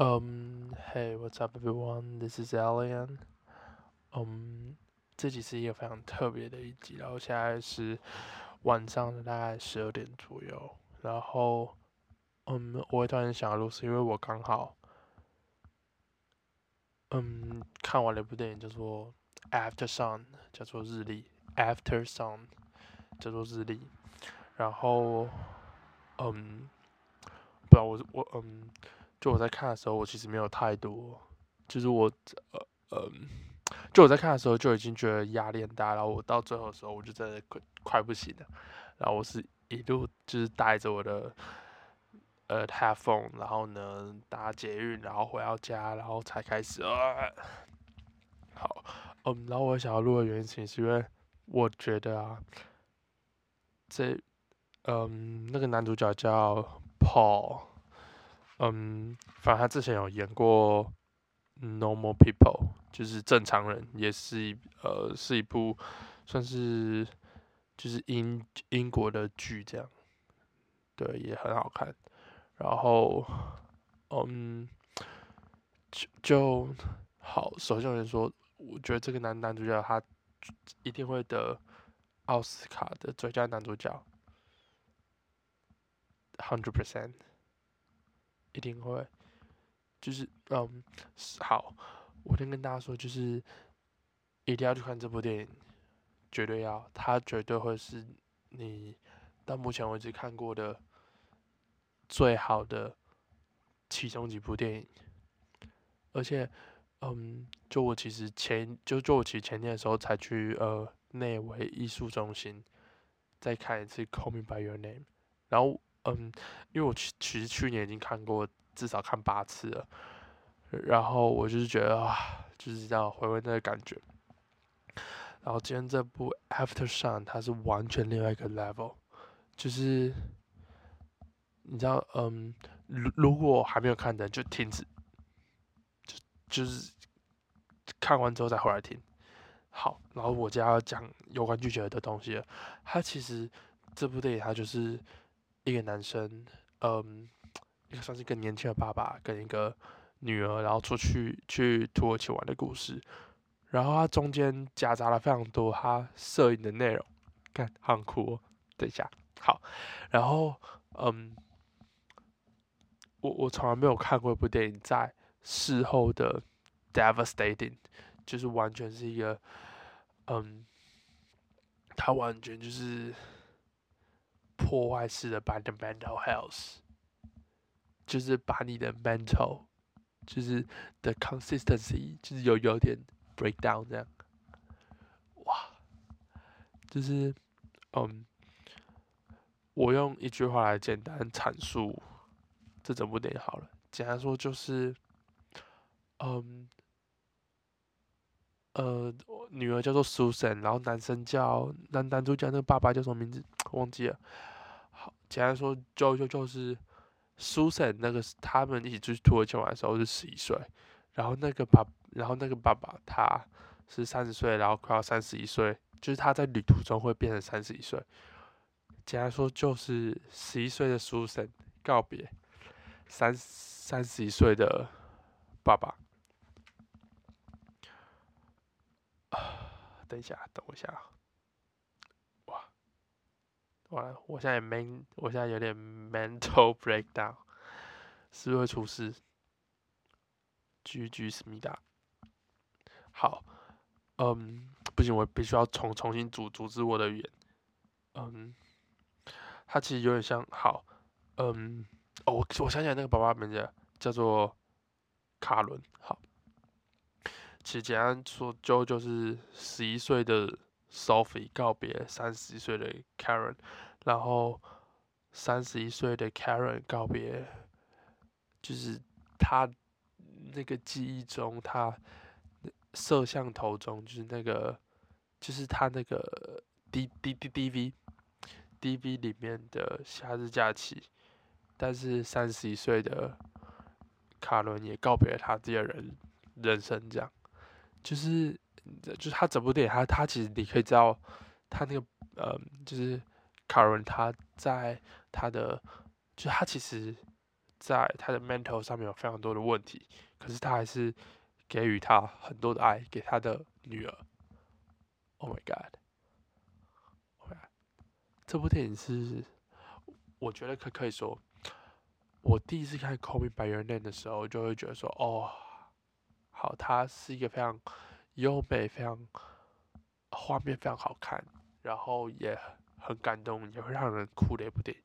Um, hey, what's up, everyone? This is Alien. Um, 这集是一个非常特别的一集，然后现在是晚上的大概十二点左右。然后，嗯，我会突然想要录，是因为我刚好，嗯，看完了一部电影叫做《After Sun》，叫做日历，《After Sun》叫做日历。然后，嗯，不知道我我嗯。就我在看的时候，我其实没有太多，就是我呃呃，就我在看的时候就已经觉得压力很大，然后我到最后的时候，我就真的快快不行了，然后我是一路就是带着我的呃 headphone，然后呢搭捷运，然后回到家，然后才开始啊，好，嗯，然后我想要录的原因是因为我觉得啊，这嗯那个男主角叫 Paul。嗯，反正他之前有演过《Normal People》，就是正常人，也是一呃是一部算是就是英英国的剧这样，对，也很好看。然后，嗯，就就好。首先，我先说，我觉得这个男男主角他一定会得奥斯卡的最佳男主角，hundred percent。一定会，就是嗯，好，我先跟大家说，就是一定要去看这部电影，绝对要，它绝对会是你到目前为止看过的最好的其中几部电影。而且，嗯，就我其实前就就我其实前天的时候才去呃内维艺术中心再看一次《Call Me By Your Name》，然后。嗯，因为我其其实去年已经看过，至少看八次了，然后我就是觉得啊，就是这样回味那个感觉。然后今天这部《After Sun》它是完全另外一个 level，就是你知道，嗯，如如果还没有看的就停止，就就是看完之后再回来听。好，然后我就要讲有关拒绝的东西了。它其实这部电影它就是。一个男生，嗯，一个算是一个年轻的爸爸跟一个女儿，然后出去去土耳其玩的故事。然后他中间夹杂了非常多他摄影的内容，看很酷。等一下，好，然后嗯，我我从来没有看过一部电影在事后的 devastating，就是完全是一个，嗯，他完全就是。破坏式的把你的 mental health，就是把你的 mental，就是的 consistency，就是有有点 breakdown 这样，哇，就是嗯，我用一句话来简单阐述这整部电影好了，简单说就是，嗯，呃，女儿叫做 Susan，然后男生叫男男主角那个爸爸叫什么名字？忘记了。好，简单说，就就就是 Susan 那个，他们一起出去土耳其玩的时候是十一岁，然后那个爸，然后那个爸爸他是三十岁，然后快要三十一岁，就是他在旅途中会变成三十一岁。简单说，就是十一岁的 Susan 告别三三十一岁的爸爸。等一下，等我一下。哇完了，我现在也 man，我现在有点 mental breakdown，是不是会出事？G G 思密达，好，嗯，不行，我必须要重重新组组织我的语言，嗯，他其实有点像，好，嗯，哦，我我想起来那个爸爸名字叫做卡伦，好，其实简单说，就就是十一岁的。Sophie 告别三十一岁的 Karen，然后三十一岁的 Karen 告别，就是他那个记忆中，他摄像头中，就是那个，就是他那个 D D D D V D V 里面的夏日假期，但是三十一岁的卡伦也告别了他自己的人人生，这样，就是。就是他整部电影，他他其实你可以知道，他那个呃，就是卡伦他在他的，就他其实在他的 mental 上面有非常多的问题，可是他还是给予他很多的爱，给他的女儿。Oh my god！这部电影是，我觉得可可以说，我第一次看《Call Me by Your Name》的时候，就会觉得说，哦，好，它是一个非常优美、非常画面非常好看，然后也很感动，也会让人哭的一部电影。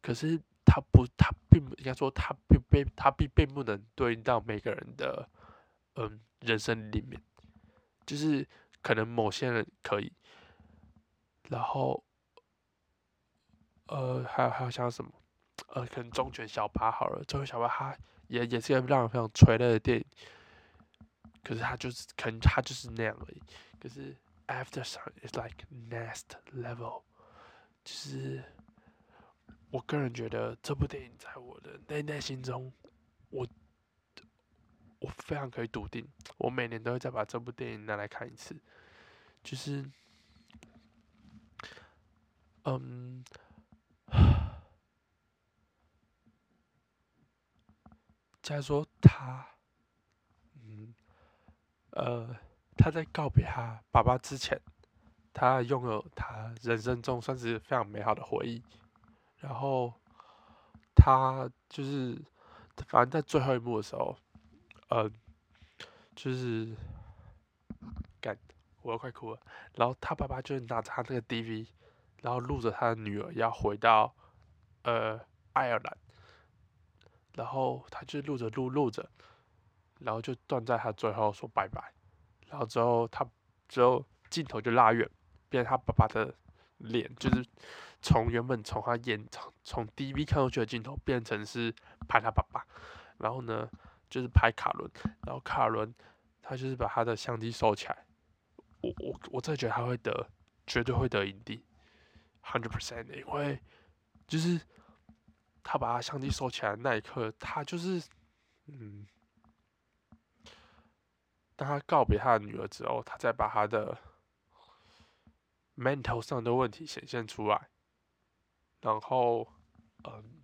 可是它不，它并不应该说，它并并它并并不能对应到每个人的嗯人生里面，就是可能某些人可以，然后。呃，还有还有像什么，呃，可能忠犬小八好了，忠犬小八它也也是一个让人非常垂泪的电影，可是它就是可能它就是那样而已。可是 After Sun is like next level，就是我个人觉得这部电影在我的内内心中，我我非常可以笃定，我每年都会再把这部电影拿来看一次，就是，嗯。假如说他，嗯，呃，他在告别他爸爸之前，他拥有他人生中算是非常美好的回忆。然后他就是，反正在最后一幕的时候，呃，就是，干，我要快哭了。然后他爸爸就是拿着他那个 DV，然后录着他的女儿要回到，呃，爱尔兰。然后他就录着录录着，然后就断在他最后说拜拜，然后之后他之后镜头就拉远，变他爸爸的脸，就是从原本从他眼从从 DV 看过去的镜头变成是拍他爸爸，然后呢就是拍卡伦，然后卡伦他就是把他的相机收起来，我我我真的觉得他会得，绝对会得影帝，hundred percent，因为就是。他把他相机收起来的那一刻，他就是，嗯，当他告别他的女儿之后，他再把他的 mental 上的问题显现出来，然后，嗯，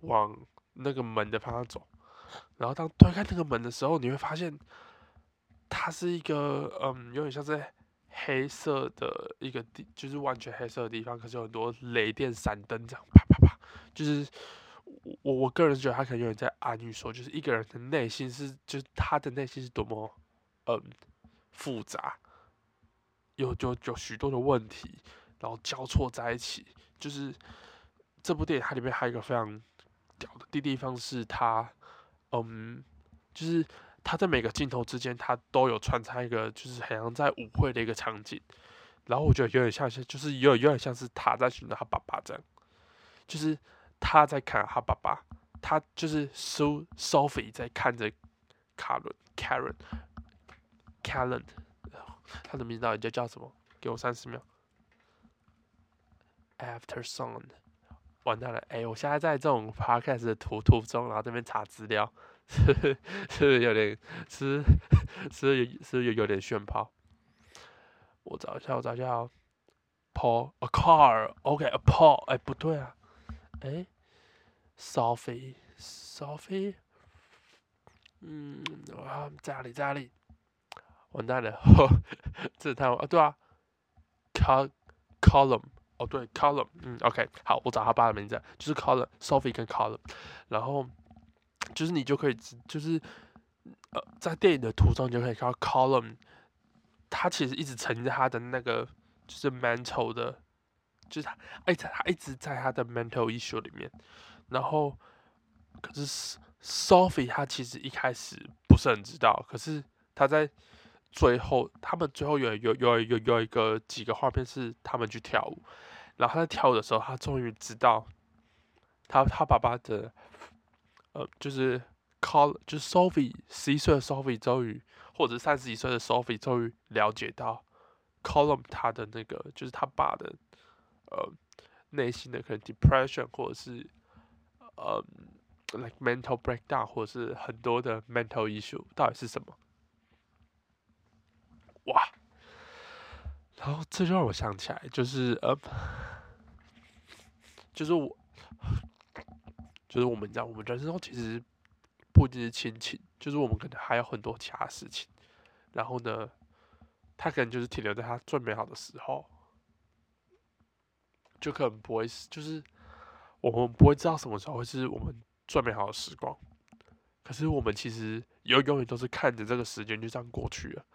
往那个门的方向走，然后当推开那个门的时候，你会发现，他是一个，嗯，有点像是。黑色的一个地，就是完全黑色的地方，可是有很多雷电闪灯，这样啪啪啪，就是我我个人觉得他可能有点在暗喻说，就是一个人的内心是，就是他的内心是多么嗯复杂，有有有许多的问题，然后交错在一起。就是这部电影它里面还有一个非常屌的地方是，它嗯就是。他在每个镜头之间，他都有穿插一个，就是好像在舞会的一个场景，然后我觉得有点像是，就是有有点像是他在寻找他爸爸这样，就是他在看他爸爸，他就是 So Sophie 在看着卡伦 Karen Karen，他的名字到底叫叫什么？给我三十秒。After Song，完蛋了，哎，我现在在这种 Podcast 的途途中，然后这边查资料。是是有点是是是有有点炫炮。我找一下，我找一下，Paul a car，OK，a Paul，哎不对啊，哎，Sophie，Sophie，嗯，啊在哪里在哪里？完蛋了，这太啊对啊，Col Column，哦对 Column，嗯 OK，好，我找他爸的名字，就是 Column，Sophie 跟 Column，然后。就是你就可以，就是呃，在电影的途中，你就可以看到 Column，他其实一直沉在他的那个就是 mental 的，就是他哎，他一直在他的 mental issue 里面。然后，可是 Sophie 他其实一开始不是很知道，可是他在最后，他们最后有有有有有一个几个画面是他们去跳舞，然后他在跳舞的时候，他终于知道他他爸爸的。呃，就是 Call，就是 Sophie 十一岁的 Sophie 终于，或者三十几岁的 Sophie 终于了解到 Column 他的那个，就是他爸的呃内心的可能 depression 或者是呃 like mental breakdown 或者是很多的 mental issue 到底是什么？哇！然后这就让我想起来，就是呃，就是我就是我们讲，我们人生中其实不仅是亲情，就是我们可能还有很多其他事情。然后呢，他可能就是停留在他最美好的时候，就可能不会是，就是我们不会知道什么时候会是我们最美好的时光。可是我们其实永永远都是看着这个时间就这样过去了，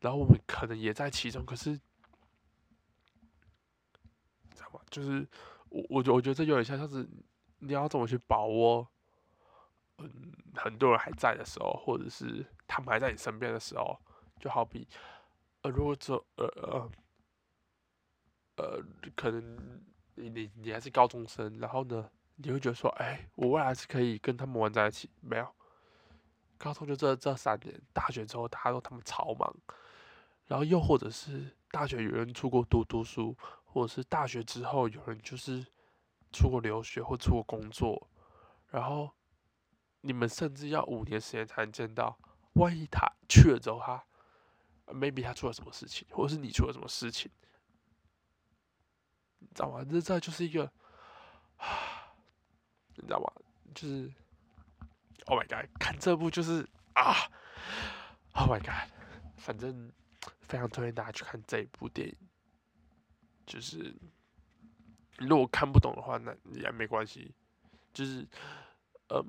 然后我们可能也在其中，可是你，知道吗？就是我我觉我觉得这有点像像是你要怎么去把握，嗯，很多人还在的时候，或者是他们还在你身边的时候，就好比，呃，如果这呃呃呃，可能你你你还是高中生，然后呢？你会觉得说，哎，我未来是可以跟他们玩在一起？没有，高中就这这三年，大学之后，他说他们超忙，然后又或者是大学有人出国读读书，或者是大学之后有人就是出国留学或出国工作，然后你们甚至要五年时间才能见到。万一他去了之后，他 maybe 他出了什么事情，或者是你出了什么事情，你知道吗？这这就是一个啊。你知道吗？就是，Oh my god，看这部就是啊，Oh my god，反正非常推荐大家去看这一部电影。就是，如果看不懂的话，那也没关系。就是，嗯，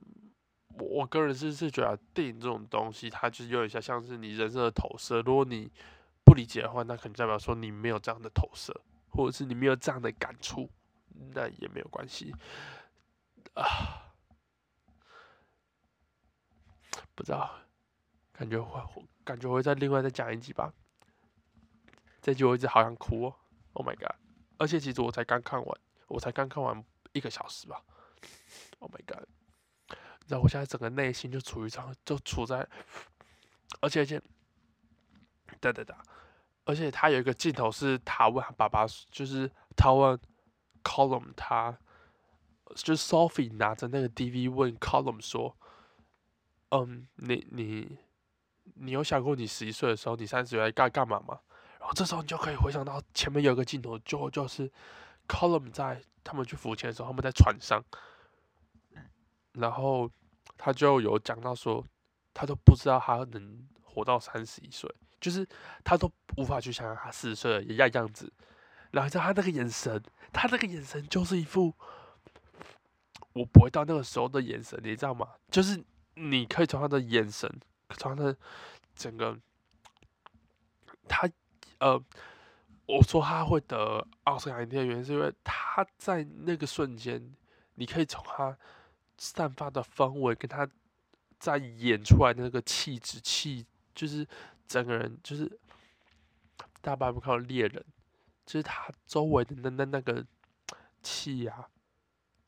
我我个人是是觉得电影这种东西，它就是有点像像是你人生的投射。如果你不理解的话，那可能代表说你没有这样的投射，或者是你没有这样的感触，那也没有关系。啊，不知道，感觉会，感觉会再另外再讲一集吧。这集我一直好想哭哦，Oh my god！而且其实我才刚看完，我才刚看完一个小时吧，Oh my god！你知道我现在整个内心就处于这样，就处在，而且而且，哒哒哒，而且他有一个镜头是他问爸爸，就是他问 Column 他。就是 Sophie 拿着那个 DV 问 Column 说：“嗯，你你你有想过你十一岁的时候，你三十岁干干嘛吗？”这时候你就可以回想到前面有一个镜头，就就是 Column 在他们去浮潜的时候，他们在船上，然后他就有讲到说，他都不知道他能活到三十一岁，就是他都无法去想象他四十岁的样样子。然后在他那个眼神，他那个眼神就是一副。我不会到那个时候的眼神，你知道吗？就是你可以从他的眼神，从他的整个，他呃，我说他会得奥斯卡影帝的原因，是因为他在那个瞬间，你可以从他散发的氛围，跟他在演出来的那个气质气，就是整个人就是大家不看到猎人，就是他周围的那那那个气呀。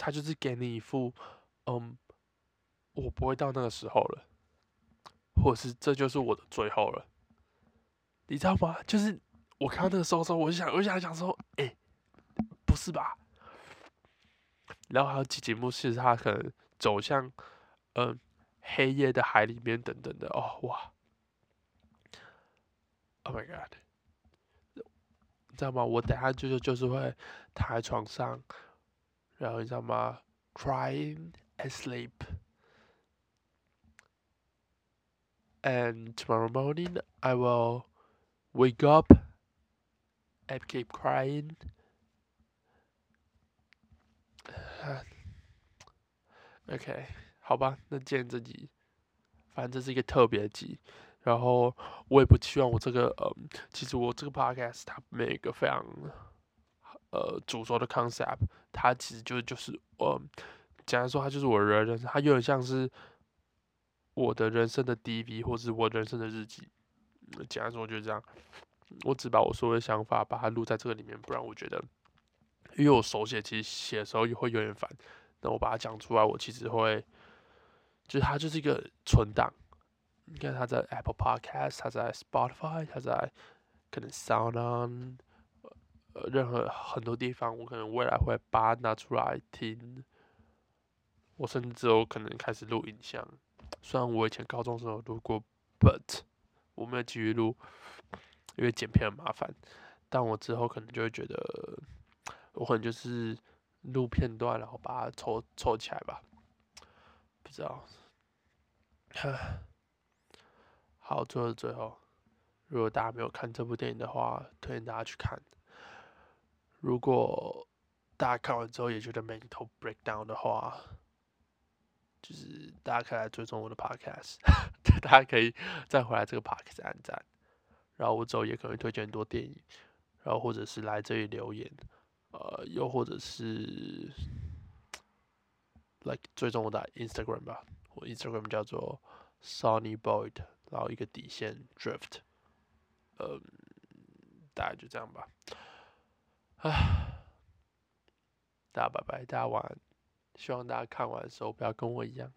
他就是给你一副，嗯，我不会到那个时候了，或者是这就是我的最后了，你知道吗？就是我看到那个时候时候，我就想，我就想想说，哎，不是吧？然后还有几节目是他可能走向，嗯，黑夜的海里面等等的，哦哇，Oh my god，你知道吗？我等下就是就是会躺在床上。然后你知道吗？Crying asleep, and tomorrow morning I will wake up and keep crying. OK，好吧，那今天这集，反正这是一个特别集，然后我也不希望我这个，嗯，其实我这个 podcast 它每个非常。呃，主轴的 concept，它其实就就是，呃，简单说，它就是我的人生，它有点像是我的人生的 DV，或是我人生的日记。简单说就是这样，我只把我所有的想法把它录在这个里面，不然我觉得，因为我手写，其实写的时候也会有点烦。那我把它讲出来，我其实会，就是它就是一个存档。你看，它在 Apple Podcast，它在 Spotify，它在可能 Sound On。呃，任何很多地方，我可能未来会把它拿出来听。我甚至之后可能开始录影像，虽然我以前高中时候录过，but 我没有继续录，因为剪片很麻烦。但我之后可能就会觉得，我可能就是录片段，然后把它凑凑起来吧。不知道。好，最后最后，如果大家没有看这部电影的话，推荐大家去看。如果大家看完之后也觉得眉头 break down 的话，就是大家可以来追踪我的 podcast，大家可以再回来这个 podcast 按赞，然后我之后也可能会推荐很多电影，然后或者是来这里留言，呃，又或者是 like 追踪我的 Instagram 吧，我 Instagram 叫做 Sunny Boy，然后一个底线 Drift，嗯，大概就这样吧，啊，大家拜拜，大家晚安。希望大家看完的时候不要跟我一样。